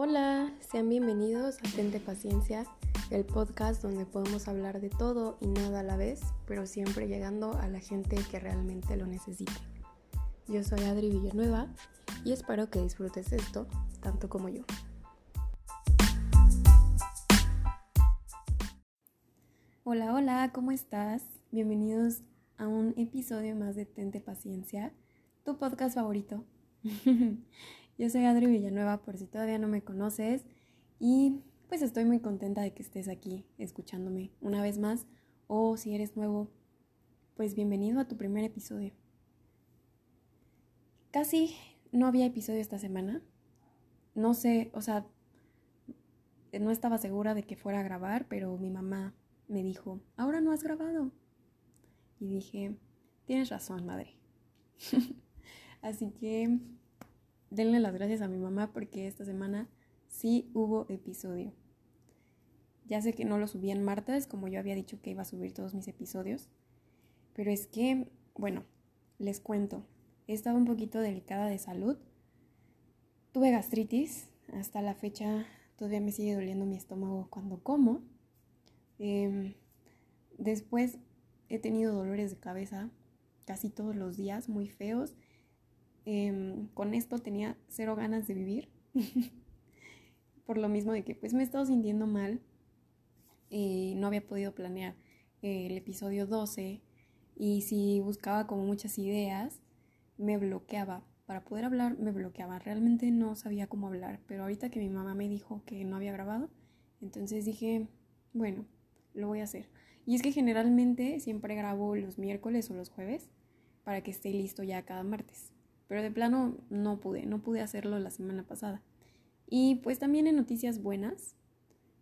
Hola, sean bienvenidos a Tente Paciencia, el podcast donde podemos hablar de todo y nada a la vez, pero siempre llegando a la gente que realmente lo necesite. Yo soy Adri Villanueva y espero que disfrutes esto tanto como yo. Hola, hola, ¿cómo estás? Bienvenidos a un episodio más de Tente Paciencia, tu podcast favorito. Yo soy Adri Villanueva, por si todavía no me conoces, y pues estoy muy contenta de que estés aquí escuchándome una vez más, o si eres nuevo, pues bienvenido a tu primer episodio. Casi no había episodio esta semana, no sé, o sea, no estaba segura de que fuera a grabar, pero mi mamá me dijo, ahora no has grabado. Y dije, tienes razón, madre. Así que denle las gracias a mi mamá porque esta semana sí hubo episodio. Ya sé que no lo subí en martes, como yo había dicho que iba a subir todos mis episodios. Pero es que, bueno, les cuento. He estado un poquito delicada de salud. Tuve gastritis. Hasta la fecha todavía me sigue doliendo mi estómago cuando como. Em, después he tenido dolores de cabeza casi todos los días, muy feos. Em, con esto tenía cero ganas de vivir. Por lo mismo de que pues me he estado sintiendo mal. Y no había podido planear el episodio 12. Y si buscaba como muchas ideas, me bloqueaba. Para poder hablar me bloqueaba. Realmente no sabía cómo hablar. Pero ahorita que mi mamá me dijo que no había grabado, entonces dije, bueno, lo voy a hacer. Y es que generalmente siempre grabo los miércoles o los jueves para que esté listo ya cada martes. Pero de plano no pude, no pude hacerlo la semana pasada. Y pues también en noticias buenas,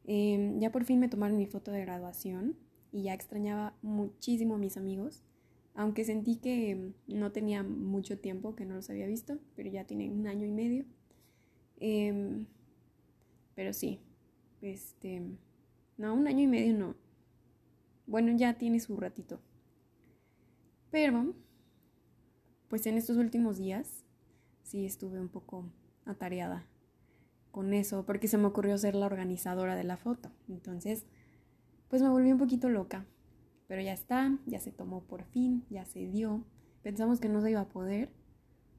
em, ya por fin me tomaron mi foto de graduación y ya extrañaba muchísimo a mis amigos, aunque sentí que no tenía mucho tiempo que no los había visto, pero ya tienen un año y medio. Em, pero sí, este, no, un año y medio no, bueno, ya tiene su ratito. Pero, pues en estos últimos días sí estuve un poco atareada con eso, porque se me ocurrió ser la organizadora de la foto. Entonces, pues me volví un poquito loca. Pero ya está, ya se tomó por fin, ya se dio. Pensamos que no se iba a poder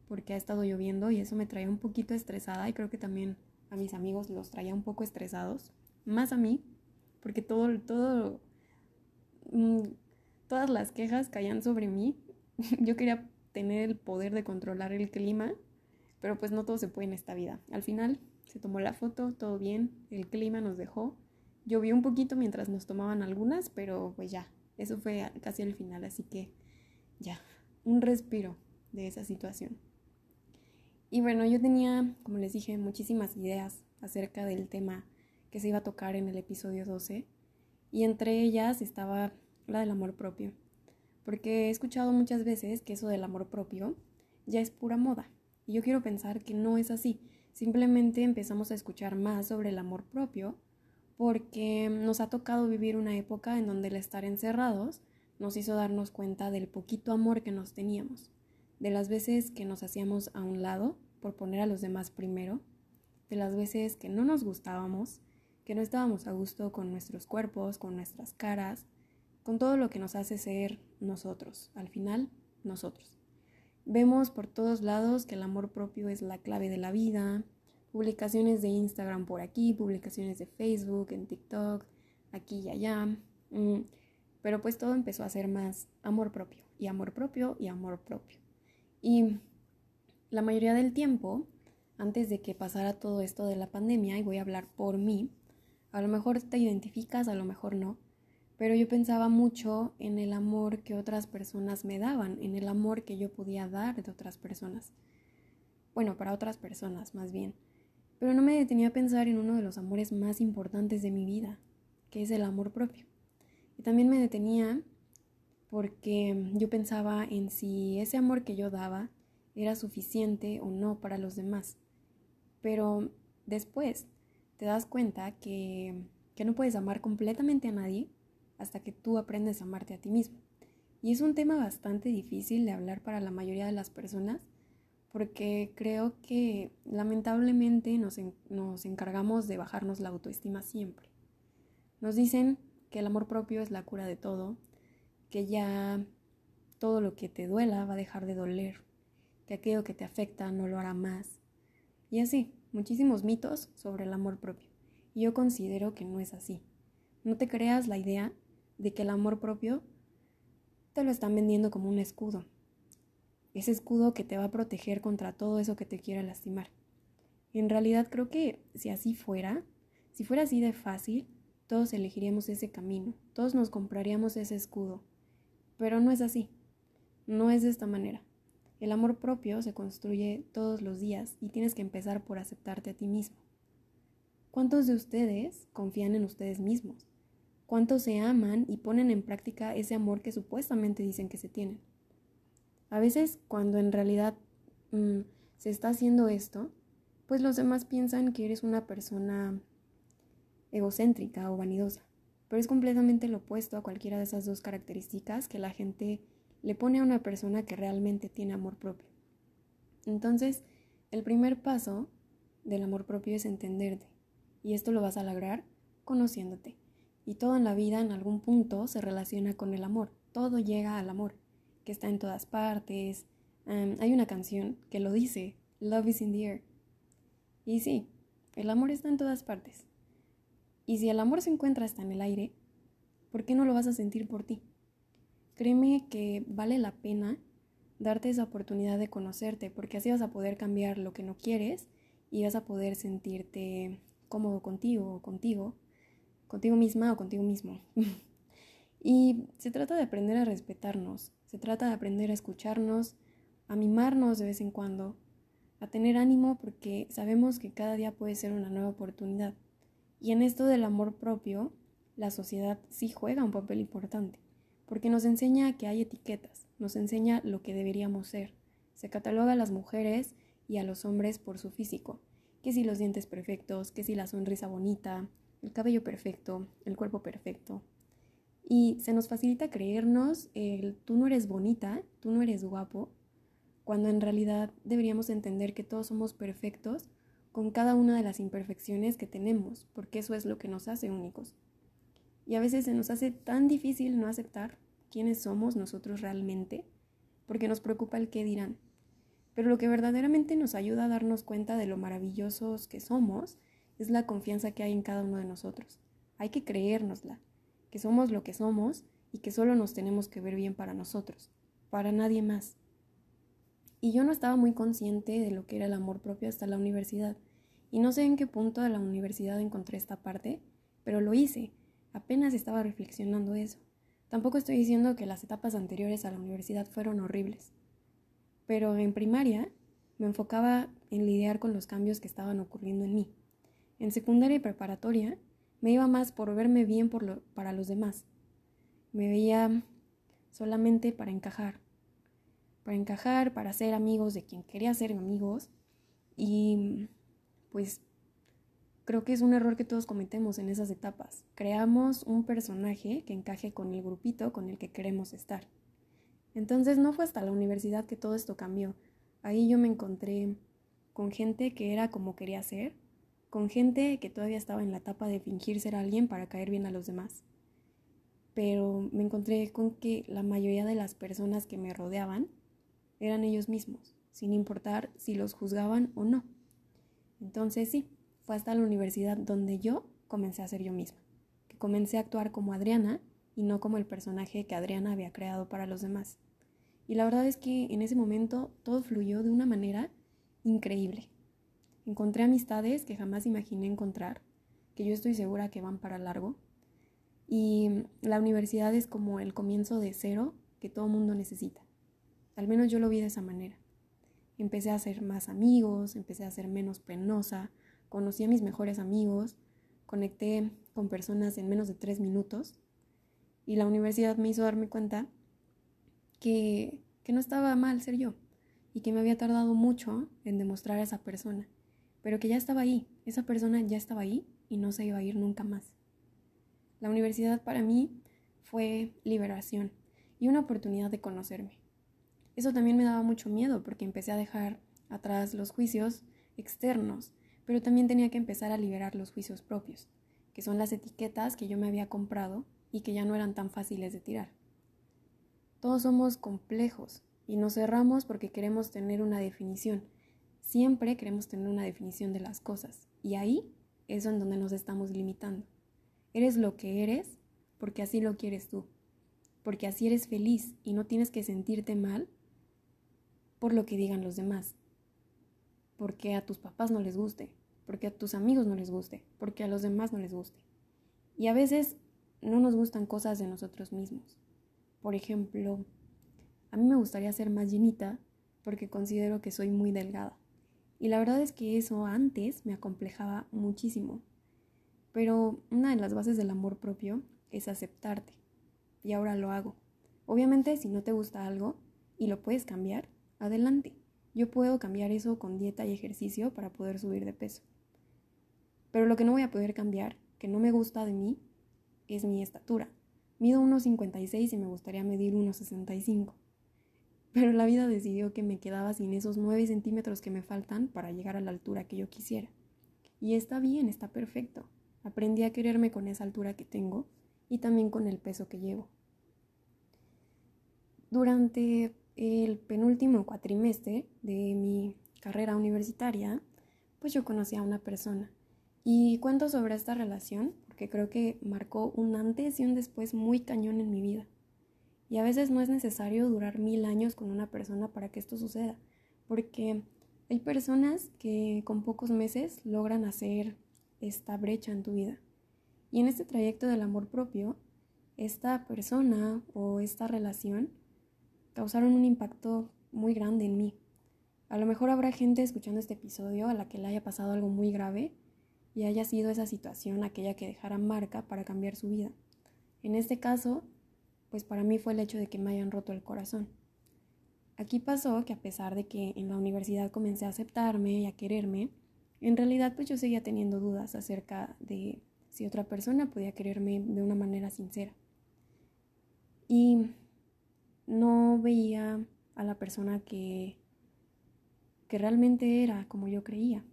porque ha estado lloviendo y eso me traía un poquito estresada y creo que también a mis amigos los traía un poco estresados, más a mí, porque todo, todo Mm, todas las quejas caían sobre mí. Yo quería tener el poder de controlar el clima, pero pues no todo se puede en esta vida. Al final se tomó la foto, todo bien, el clima nos dejó. Llovió un poquito mientras nos tomaban algunas, pero pues ya, eso fue casi al final, así que ya, un respiro de esa situación. Y bueno, yo tenía, como les dije, muchísimas ideas acerca del tema que se iba a tocar en el episodio 12 y entre ellas estaba la del amor propio, porque he escuchado muchas veces que eso del amor propio ya es pura moda, y yo quiero pensar que no es así, simplemente empezamos a escuchar más sobre el amor propio porque nos ha tocado vivir una época en donde el estar encerrados nos hizo darnos cuenta del poquito amor que nos teníamos, de las veces que nos hacíamos a un lado por poner a los demás primero, de las veces que no nos gustábamos, que no estábamos a gusto con nuestros cuerpos, con nuestras caras, con todo lo que nos hace ser nosotros, al final, nosotros. Vemos por todos lados que el amor propio es la clave de la vida, publicaciones de Instagram por aquí, publicaciones de Facebook, en TikTok, aquí y allá, mm, pero pues todo empezó a ser más amor propio, y amor propio, y amor propio. Y la mayoría del tiempo, antes de que pasara todo esto de la pandemia, y voy a hablar por mí, a lo mejor te identificas, a lo mejor no, pero yo pensaba mucho en el amor que otras personas me daban, en el amor que yo podía dar de otras personas. Bueno, para otras personas más bien. Pero no me detenía a pensar en uno de los amores más importantes de mi vida, que es el amor propio. Y también me detenía porque yo pensaba en si ese amor que yo daba era suficiente o no para los demás. Pero después te das cuenta que, que no puedes amar completamente a nadie hasta que tú aprendes a amarte a ti mismo. Y es un tema bastante difícil de hablar para la mayoría de las personas porque creo que lamentablemente nos, nos encargamos de bajarnos la autoestima siempre. Nos dicen que el amor propio es la cura de todo, que ya todo lo que te duela va a dejar de doler, que aquello que te afecta no lo hará más. Y así, muchísimos mitos sobre el amor propio. Y yo considero que no es así. No te creas la idea de que el amor propio te lo están vendiendo como un escudo. Ese escudo que te va a proteger contra todo eso que te quiera lastimar. En realidad creo que si así fuera, si fuera así de fácil, todos elegiríamos ese camino, todos nos compraríamos ese escudo. Pero no es así, no es de esta manera. El amor propio se construye todos los días y tienes que empezar por aceptarte a ti mismo. ¿Cuántos de ustedes confían en ustedes mismos? ¿Cuántos se aman y ponen en práctica ese amor que supuestamente dicen que se tienen? A veces cuando en realidad mm, se está haciendo esto, pues los demás piensan que eres una persona egocéntrica o vanidosa, pero es completamente lo opuesto a cualquiera de esas dos características que la gente le pone a una persona que realmente tiene amor propio. Entonces, el primer paso del amor propio es entenderte, y esto lo vas a lograr conociéndote. Y todo en la vida en algún punto se relaciona con el amor, todo llega al amor, que está en todas partes. hay una canción que lo dice, Love is in the air. Y sí, el amor está en todas partes. Y si el amor se encuentra hasta en el aire, ¿por qué no lo vas a sentir por ti? Créeme que vale la pena darte esa oportunidad de conocerte, porque así vas a poder cambiar lo que no quieres y vas a poder sentirte cómodo contigo o contigo, contigo misma o contigo mismo. y se trata de aprender a respetarnos, se trata de aprender a escucharnos, a mimarnos de vez en cuando, a tener ánimo porque sabemos que cada día puede ser una nueva oportunidad. Y en esto del amor propio, la sociedad sí juega un papel importante, porque nos enseña que hay etiquetas, nos enseña lo que deberíamos ser. Se cataloga a las mujeres y a los hombres por su físico, que si los dientes perfectos, que si la sonrisa bonita, el cabello perfecto, el cuerpo perfecto. Y se nos facilita creernos tú no eres bonita, tú no eres guapo, cuando en realidad deberíamos entender que todos somos perfectos con cada una de las imperfecciones que tenemos, porque eso es lo que nos hace únicos. Y a veces se nos hace tan difícil no aceptar quiénes somos nosotros realmente, porque nos preocupa el qué dirán. Pero lo que verdaderamente nos ayuda a darnos cuenta de lo maravillosos que somos es la confianza que hay en cada uno de nosotros. Hay que creérnosla, que somos lo que somos y que solo nos tenemos que ver bien para nosotros, para nadie más. Y yo no estaba muy consciente de lo que era el amor propio hasta la universidad. Y no sé en qué punto de la universidad encontré esta parte, pero lo hice. Apenas estaba reflexionando eso. Tampoco estoy diciendo que las etapas anteriores a la universidad fueron horribles. Pero en primaria me enfocaba en lidiar con los cambios que estaban ocurriendo en mí. En secundaria y preparatoria me iba más por verme bien para los demás. Me veía solamente para encajar. Para encajar, para ser amigos de quien quería ser amigos. Y pues creo que es un error que todos cometemos en esas etapas. Creamos un personaje que encaje con el grupito con el que queremos estar. Entonces no fue hasta la universidad que todo esto cambió. Ahí yo me encontré con gente que era como quería ser, con gente que todavía estaba en la etapa de fingir ser alguien para caer bien a los demás. Pero me encontré con que la mayoría de las personas que me rodeaban eran ellos mismos, sin importar si los juzgaban o no. Entonces sí, fue hasta la universidad donde yo comencé a ser yo misma, que comencé a actuar como Adriana y no como el personaje que Adriana había creado para los demás. Y la verdad es que en ese momento todo fluyó de una manera increíble. Encontré amistades que jamás imaginé encontrar, que yo estoy segura que van para largo. Y la universidad es como el comienzo de cero que todo mundo necesita. Al menos yo lo vi de esa manera. Empecé a hacer más amigos, empecé a ser menos penosa, conocí a mis mejores amigos, conecté con personas en menos de tres minutos y la universidad me hizo darme cuenta que, que no estaba mal ser yo y que me había tardado mucho en demostrar a esa persona, pero que ya estaba ahí, esa persona ya estaba ahí y no se iba a ir nunca más. La universidad para mí fue liberación y una oportunidad de conocerme. Eso también me daba mucho miedo porque empecé a dejar atrás los juicios externos, pero también tenía que empezar a liberar los juicios propios, que son las etiquetas que yo me había comprado y que ya no eran tan fáciles de tirar. Todos somos complejos y nos cerramos porque queremos tener una definición. Siempre queremos tener una definición de las cosas y ahí es en donde nos estamos limitando. Eres lo que eres porque así lo quieres tú, porque así eres feliz y no tienes que sentirte mal por lo que digan los demás, porque a tus papás no les guste, porque a tus amigos no les guste, porque a los demás no les guste. Y a veces no nos gustan cosas de nosotros mismos. Por ejemplo, a mí me gustaría ser más llenita porque considero que soy muy delgada. Y la verdad es que eso antes me acomplejaba muchísimo. Pero una de las bases del amor propio es aceptarte. Y ahora lo hago. Obviamente, si no te gusta algo y lo puedes cambiar, adelante. Yo puedo cambiar eso con dieta y ejercicio para poder subir de peso. Pero lo que no voy a poder cambiar, que no me gusta de mí, es mi estatura. Mido 1,56 y me gustaría medir 1,65. Pero la vida decidió que me quedaba sin esos 9 centímetros que me faltan para llegar a la altura que yo quisiera. Y está bien, está perfecto. Aprendí a quererme con esa altura que tengo y también con el peso que llevo. Durante el penúltimo cuatrimestre de mi carrera universitaria, pues yo conocí a una persona. Y cuento sobre esta relación porque creo que marcó un antes y un después muy cañón en mi vida. Y a veces no es necesario durar mil años con una persona para que esto suceda, porque hay personas que con pocos meses logran hacer esta brecha en tu vida. Y en este trayecto del amor propio, esta persona o esta relación causaron un impacto muy grande en mí. A lo mejor habrá gente escuchando este episodio a la que le haya pasado algo muy grave y haya sido esa situación aquella que dejara marca para cambiar su vida. En este caso, pues para mí fue el hecho de que me hayan roto el corazón. Aquí pasó que a pesar de que en la universidad comencé a aceptarme y a quererme, en realidad pues yo seguía teniendo dudas acerca de si otra persona podía quererme de una manera sincera. Y no veía a la persona que, que realmente era como yo creía.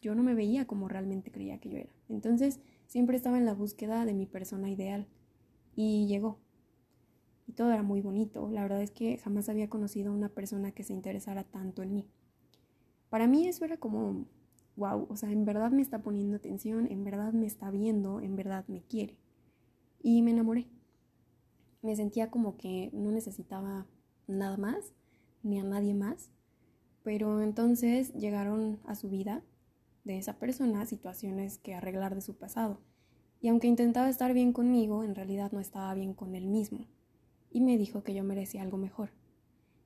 Yo no me veía como realmente creía que yo era. Entonces siempre estaba en la búsqueda de mi persona ideal. Y llegó. Y todo era muy bonito. La verdad es que jamás había conocido a una persona que se interesara tanto en mí. Para mí eso era como wow, o sea, en verdad me está poniendo atención, en verdad me está viendo, en verdad me quiere. Y me enamoré. Me sentía como que no necesitaba nada más, ni a nadie más. Pero entonces llegaron a su vida de esa persona situaciones que arreglar de su pasado. Y aunque intentaba estar bien conmigo, en realidad no estaba bien con él mismo. Y me dijo que yo merecía algo mejor.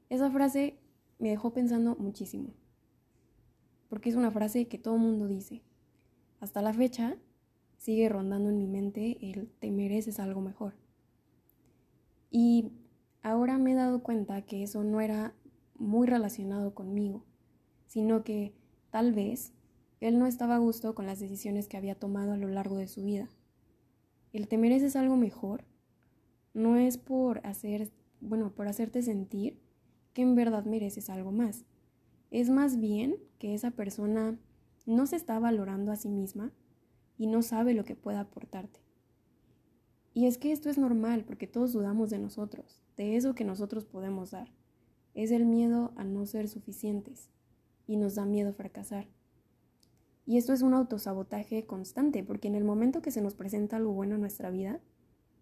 Esa frase me dejó pensando muchísimo porque es una frase que todo mundo dice. Hasta la fecha sigue rondando en mi mente el te mereces algo mejor. Y ahora me he dado cuenta que eso no era muy relacionado conmigo, sino que tal vez él no estaba a gusto con las decisiones que había tomado a lo largo de su vida. El te mereces algo mejor no es por hacer, bueno, por hacerte sentir que en verdad mereces algo más, es más bien que esa persona no se está valorando a sí misma y no sabe lo que puede aportarte. Y es que esto es normal porque todos dudamos de nosotros, de eso que nosotros podemos dar. Es el miedo a no ser suficientes y nos da miedo fracasar. Y esto es un autosabotaje constante porque en el momento que se nos presenta algo bueno en nuestra vida,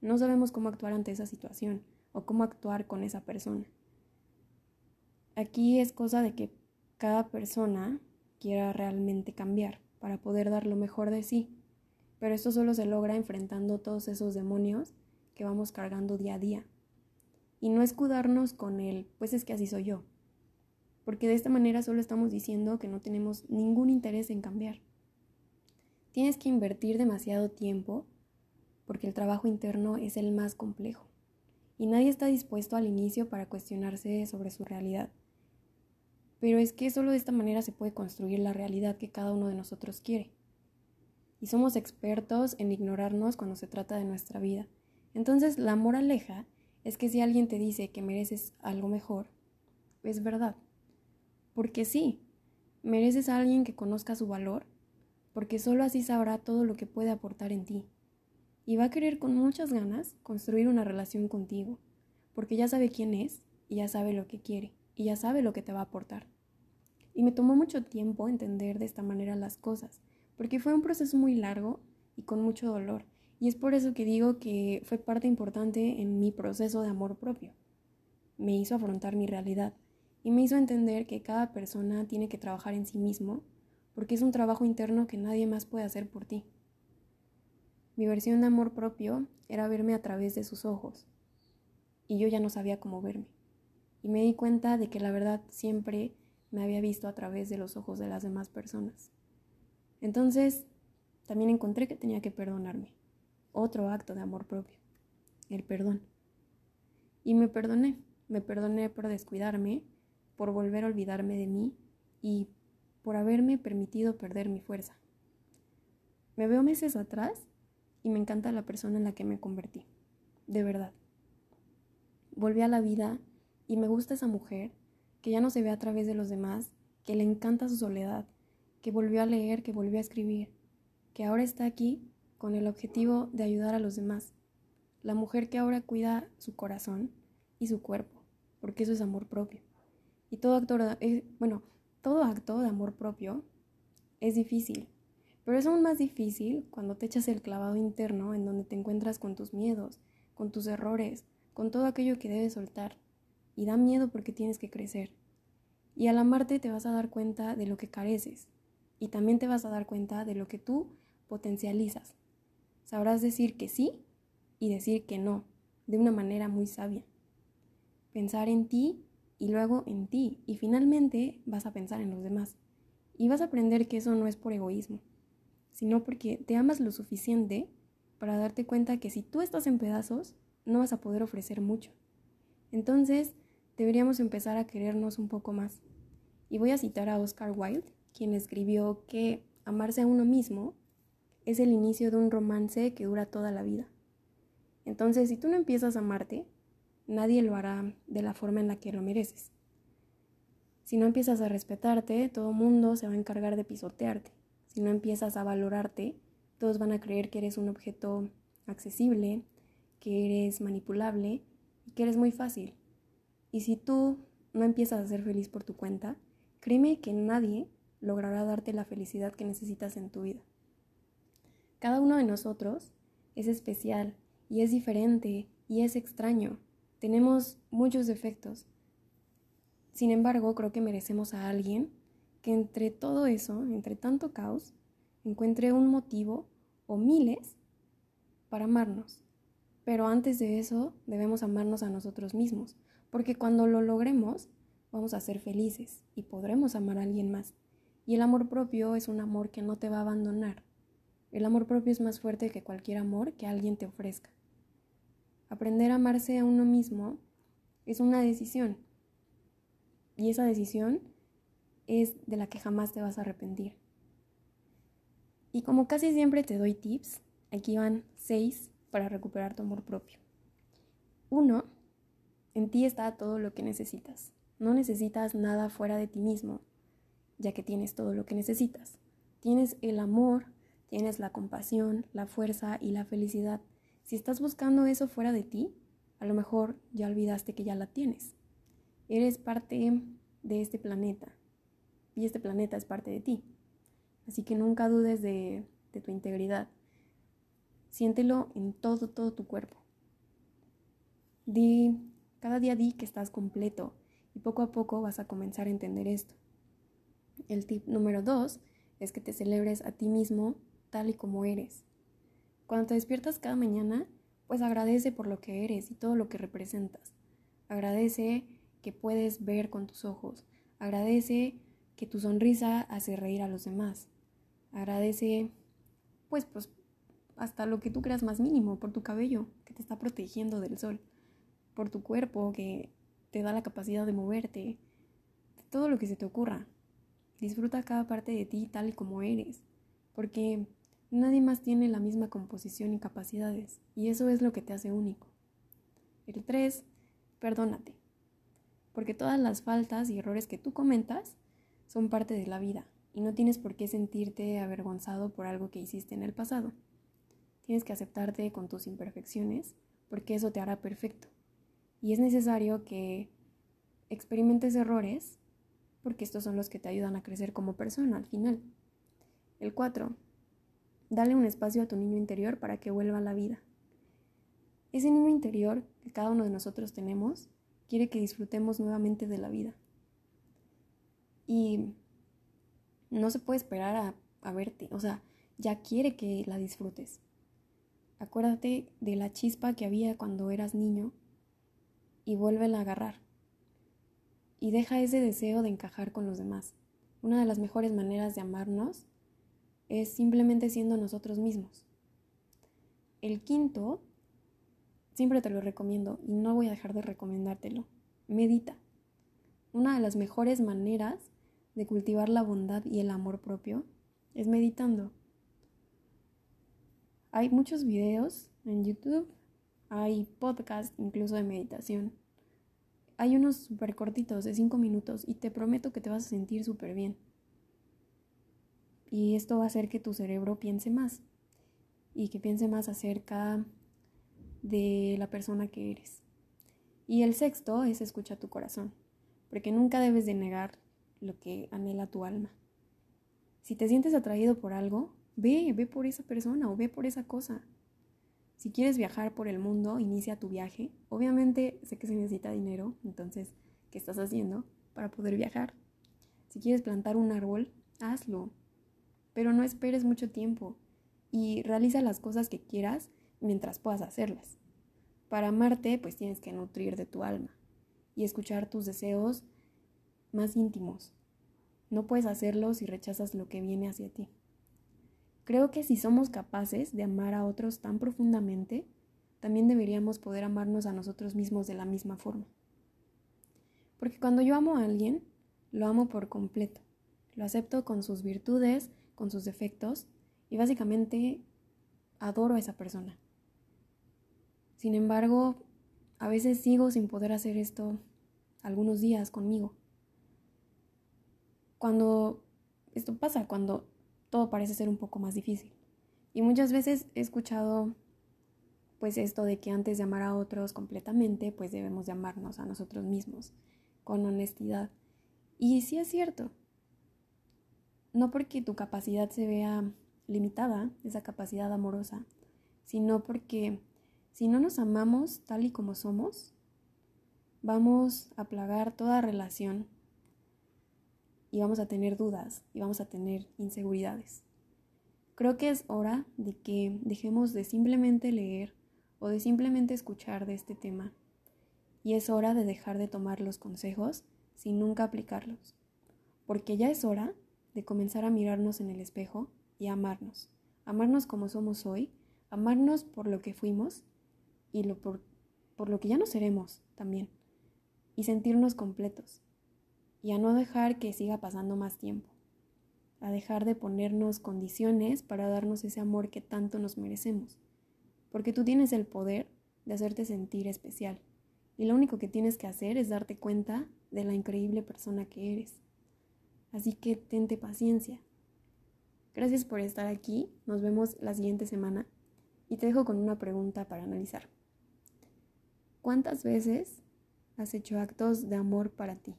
no sabemos cómo actuar ante esa situación o cómo actuar con esa persona. Aquí es cosa de que cada persona quiera realmente cambiar para poder dar lo mejor de sí. Pero esto solo se logra enfrentando todos esos demonios que vamos cargando día a día. Y no escudarnos con el, pues es que así soy yo. Porque de esta manera solo estamos diciendo que no tenemos ningún interés en cambiar. Tienes que invertir demasiado tiempo porque el trabajo interno es el más complejo. Y nadie está dispuesto al inicio para cuestionarse sobre su realidad. Pero es que solo de esta manera se puede construir la realidad que cada uno de nosotros quiere. Y somos expertos en ignorarnos cuando se trata de nuestra vida. Entonces la moraleja es que si alguien te dice que mereces algo mejor, es verdad. Porque sí, mereces a alguien que conozca su valor, porque solo así sabrá todo lo que puede aportar en ti. Y va a querer con muchas ganas construir una relación contigo, porque ya sabe quién es y ya sabe lo que quiere y ya sabe lo que te va a aportar. Y me tomó mucho tiempo entender de esta manera las cosas, porque fue un proceso muy largo y con mucho dolor. Y es por eso que digo que fue parte importante en mi proceso de amor propio. Me hizo afrontar mi realidad y me hizo entender que cada persona tiene que trabajar en sí mismo, porque es un trabajo interno que nadie más puede hacer por ti. Mi versión de amor propio era verme a través de sus ojos, y yo ya no sabía cómo verme. Y me di cuenta de que la verdad siempre me había visto a través de los ojos de las demás personas. Entonces, también encontré que tenía que perdonarme. Otro acto de amor propio, el perdón. Y me perdoné, me perdoné por descuidarme, por volver a olvidarme de mí y por haberme permitido perder mi fuerza. Me veo meses atrás y me encanta la persona en la que me convertí, de verdad. Volví a la vida y me gusta esa mujer que ya no se ve a través de los demás, que le encanta su soledad, que volvió a leer, que volvió a escribir, que ahora está aquí con el objetivo de ayudar a los demás. La mujer que ahora cuida su corazón y su cuerpo, porque eso es amor propio. Y todo eh, bueno, todo acto de amor propio es difícil, pero es aún más difícil cuando te echas el clavado interno en donde te encuentras con tus miedos, con tus errores, con todo aquello que debes soltar. Y da miedo porque tienes que crecer. Y al amarte te vas a dar cuenta de lo que careces. Y también te vas a dar cuenta de lo que tú potencializas. Sabrás decir que sí y decir que no, de una manera muy sabia. Pensar en ti y luego en ti. Y finalmente vas a pensar en los demás. Y vas a aprender que eso no es por egoísmo, sino porque te amas lo suficiente para darte cuenta que si tú estás en pedazos, no vas a poder ofrecer mucho. Entonces, deberíamos empezar a querernos un poco más. Y voy a citar a Oscar Wilde, quien escribió que amarse a uno mismo es el inicio de un romance que dura toda la vida. Entonces, si tú no empiezas a amarte, nadie lo hará de la forma en la que lo mereces. Si no empiezas a respetarte, todo mundo se va a encargar de pisotearte. Si no empiezas a valorarte, todos van a creer que eres un objeto accesible, que eres manipulable y que eres muy fácil. Y si tú no empiezas a ser feliz por tu cuenta, créeme que nadie logrará darte la felicidad que necesitas en tu vida. Cada uno de nosotros es especial y es diferente y es extraño. Tenemos muchos defectos. Sin embargo, creo que merecemos a alguien que entre todo eso, entre tanto caos, encuentre un motivo o miles para amarnos. Pero antes de eso debemos amarnos a nosotros mismos, porque cuando lo logremos vamos a ser felices y podremos amar a alguien más. Y el amor propio es un amor que no te va a abandonar. El amor propio es más fuerte que cualquier amor que alguien te ofrezca. Aprender a amarse a uno mismo es una decisión. Y esa decisión es de la que jamás te vas a arrepentir. Y como casi siempre te doy tips, aquí van seis para recuperar tu amor propio. Uno, en ti está todo lo que necesitas. No necesitas nada fuera de ti mismo, ya que tienes todo lo que necesitas. Tienes el amor, tienes la compasión, la fuerza y la felicidad. Si estás buscando eso fuera de ti, a lo mejor ya olvidaste que ya la tienes. Eres parte de este planeta y este planeta es parte de ti. Así que nunca dudes de, tu integridad. Siéntelo en todo, todo tu cuerpo. Di, cada día di que estás completo y poco a poco vas a comenzar a entender esto. El tip número dos es que te celebres a ti mismo tal y como eres. Cuando te despiertas cada mañana, pues agradece por lo que eres y todo lo que representas. Agradece que puedes ver con tus ojos. Agradece que tu sonrisa hace reír a los demás. Agradece, pues, pues hasta lo que tú creas más mínimo, por tu cabello que te está protegiendo del sol, por tu cuerpo que te da la capacidad de moverte, de todo lo que se te ocurra. Disfruta cada parte de ti tal como eres, porque nadie más tiene la misma composición y capacidades, y eso es lo que te hace único. El 3. Perdónate, porque todas las faltas y errores que tú comentas son parte de la vida y no tienes por qué sentirte avergonzado por algo que hiciste en el pasado. Tienes que aceptarte con tus imperfecciones porque eso te hará perfecto. Y es necesario que experimentes errores porque estos son los que te ayudan a crecer como persona al final. El 4. Dale un espacio a tu niño interior para que vuelva a la vida. Ese niño interior que cada uno de nosotros tenemos quiere que disfrutemos nuevamente de la vida. Y no se puede esperar a, verte, o sea, ya quiere que la disfrutes. Acuérdate de la chispa que había cuando eras niño y vuélvela a agarrar. Y deja ese deseo de encajar con los demás. Una de las mejores maneras de amarnos es simplemente siendo nosotros mismos. El quinto, siempre te lo recomiendo y no voy a dejar de recomendártelo. Medita. Una de las mejores maneras de cultivar la bondad y el amor propio es meditando. Hay muchos videos en YouTube, hay podcasts incluso de meditación. Hay unos súper cortitos de 5 minutos y te prometo que te vas a sentir súper bien. Y esto va a hacer que tu cerebro piense más y que piense más acerca de la persona que eres. Y el sexto es escucha tu corazón, porque nunca debes de negar lo que anhela tu alma. Si te sientes atraído por algo, Ve, ve por esa persona o ve por esa cosa. Si quieres viajar por el mundo, inicia tu viaje. Obviamente sé que se necesita dinero, entonces, ¿qué estás haciendo para poder viajar? Si quieres plantar un árbol, hazlo. Pero no esperes mucho tiempo y realiza las cosas que quieras mientras puedas hacerlas. Para amarte, pues tienes que nutrir de tu alma y escuchar tus deseos más íntimos. No puedes hacerlo si rechazas lo que viene hacia ti. Creo que si somos capaces de amar a otros tan profundamente, también deberíamos poder amarnos a nosotros mismos de la misma forma. Porque cuando yo amo a alguien, lo amo por completo. Lo acepto con sus virtudes, con sus defectos y básicamente adoro a esa persona. Sin embargo, a veces sigo sin poder hacer esto algunos días conmigo. Cuando esto pasa, cuando todo parece ser un poco más difícil. Y muchas veces he escuchado pues esto de que antes de amar a otros completamente, pues debemos de amarnos a nosotros mismos con honestidad. Y sí es cierto. No porque tu capacidad se vea limitada, esa capacidad amorosa, sino porque si no nos amamos tal y como somos, vamos a plagar toda relación y vamos a tener dudas y vamos a tener inseguridades. Creo que es hora de que dejemos de simplemente leer o de simplemente escuchar de este tema. Y es hora de dejar de tomar los consejos sin nunca aplicarlos, porque ya es hora de comenzar a mirarnos en el espejo y amarnos, amarnos como somos hoy, amarnos por lo que fuimos y lo por, por lo que ya no seremos también, y sentirnos completos y a no dejar que siga pasando más tiempo, a dejar de ponernos condiciones para darnos ese amor que tanto nos merecemos, porque tú tienes el poder de hacerte sentir especial y lo único que tienes que hacer es darte cuenta de la increíble persona que eres. Así que tente paciencia. Gracias por estar aquí, nos vemos la siguiente semana y te dejo con una pregunta para analizar. ¿Cuántas veces has hecho actos de amor para ti?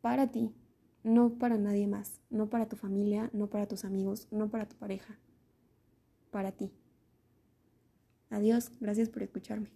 Para ti, no para nadie más, no para tu familia, no para tus amigos, no para tu pareja, para ti. Adiós, gracias por escucharme.